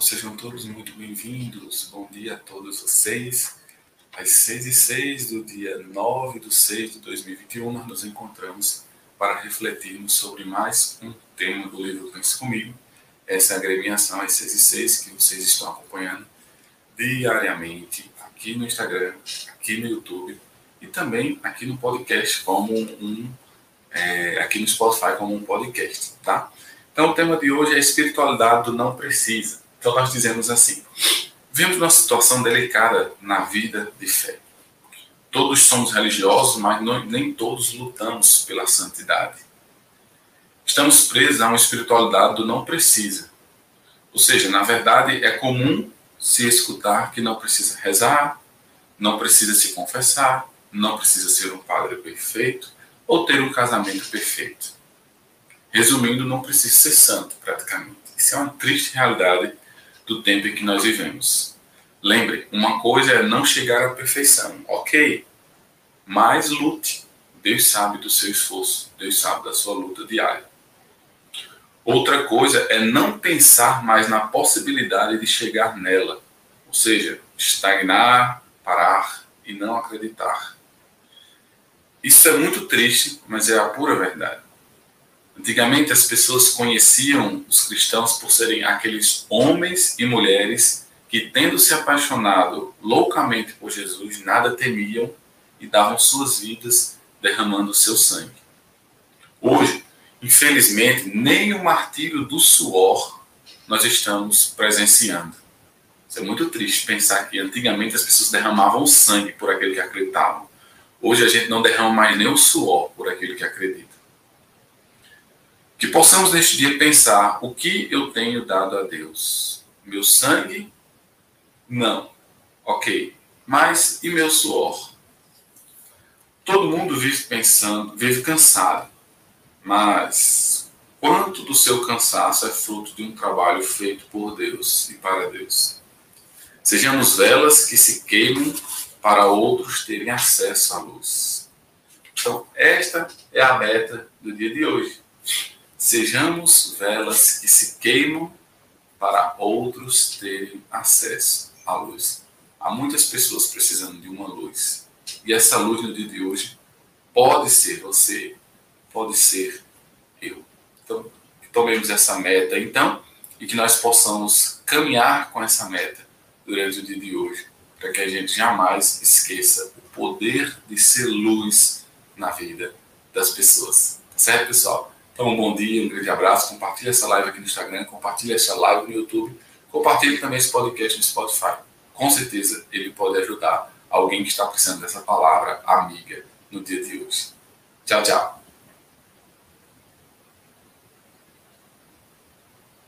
Sejam todos muito bem-vindos. Bom dia a todos vocês. Às 6 e 6 do dia 9 de 6 de 2021, nós nos encontramos para refletirmos sobre mais um tema do livro Pense Comigo. Essa é a agremiação às 6 e 6 que vocês estão acompanhando diariamente aqui no Instagram, aqui no YouTube e também aqui no podcast como um é, aqui no Spotify como um podcast, tá? Então o tema de hoje é espiritualidade do não precisa. Então nós dizemos assim: vivemos uma situação delicada na vida de fé. Todos somos religiosos, mas não, nem todos lutamos pela santidade. Estamos presos a uma espiritualidade do não precisa. Ou seja, na verdade, é comum se escutar que não precisa rezar, não precisa se confessar, não precisa ser um padre perfeito ou ter um casamento perfeito. Resumindo, não precisa ser santo, praticamente. Isso é uma triste realidade do tempo em que nós vivemos. Lembre, uma coisa é não chegar à perfeição, ok, mas lute. Deus sabe do seu esforço, Deus sabe da sua luta diária. Outra coisa é não pensar mais na possibilidade de chegar nela, ou seja, estagnar, parar e não acreditar. Isso é muito triste, mas é a pura verdade. Antigamente as pessoas conheciam os cristãos por serem aqueles homens e mulheres que, tendo se apaixonado loucamente por Jesus, nada temiam e davam suas vidas derramando seu sangue. Hoje, infelizmente, nem o martírio do suor nós estamos presenciando. Isso é muito triste pensar que antigamente as pessoas derramavam sangue por aquele que acreditavam. Hoje a gente não derrama mais nem o suor por aquilo que acredita. Que possamos neste dia pensar o que eu tenho dado a Deus. Meu sangue? Não. Ok. Mas e meu suor? Todo mundo vive pensando, vive cansado. Mas quanto do seu cansaço é fruto de um trabalho feito por Deus e para Deus? Sejamos velas que se queimam para outros terem acesso à luz. Então, esta é a meta do dia de hoje. Sejamos velas que se queimam para outros terem acesso à luz. Há muitas pessoas precisando de uma luz. E essa luz no dia de hoje pode ser você, pode ser eu. Então, tomemos essa meta então e que nós possamos caminhar com essa meta durante o dia de hoje para que a gente jamais esqueça o poder de ser luz na vida das pessoas. Certo, pessoal? Então, um bom dia, um grande abraço. Compartilhe essa live aqui no Instagram, compartilhe essa live no YouTube, compartilhe também esse podcast no Spotify. Com certeza ele pode ajudar alguém que está precisando dessa palavra amiga no dia de hoje. Tchau, tchau.